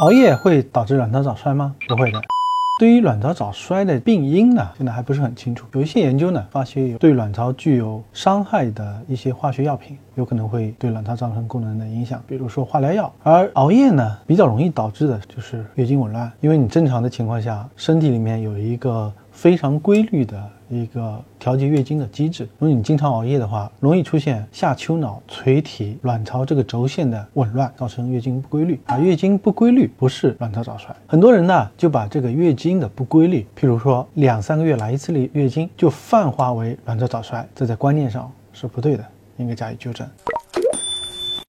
熬夜会导致卵巢早衰吗？不会的。对于卵巢早衰的病因呢，现在还不是很清楚。有一些研究呢，发现有对卵巢具有伤害的一些化学药品，有可能会对卵巢造成功能的影响，比如说化疗药。而熬夜呢，比较容易导致的就是月经紊乱，因为你正常的情况下，身体里面有一个非常规律的。一个调节月经的机制。如果你经常熬夜的话，容易出现下丘脑垂体卵巢这个轴线的紊乱，造成月经不规律。而月经不规律不是卵巢早衰。很多人呢就把这个月经的不规律，譬如说两三个月来一次的月经，就泛化为卵巢早衰，这在观念上是不对的，应该加以纠正。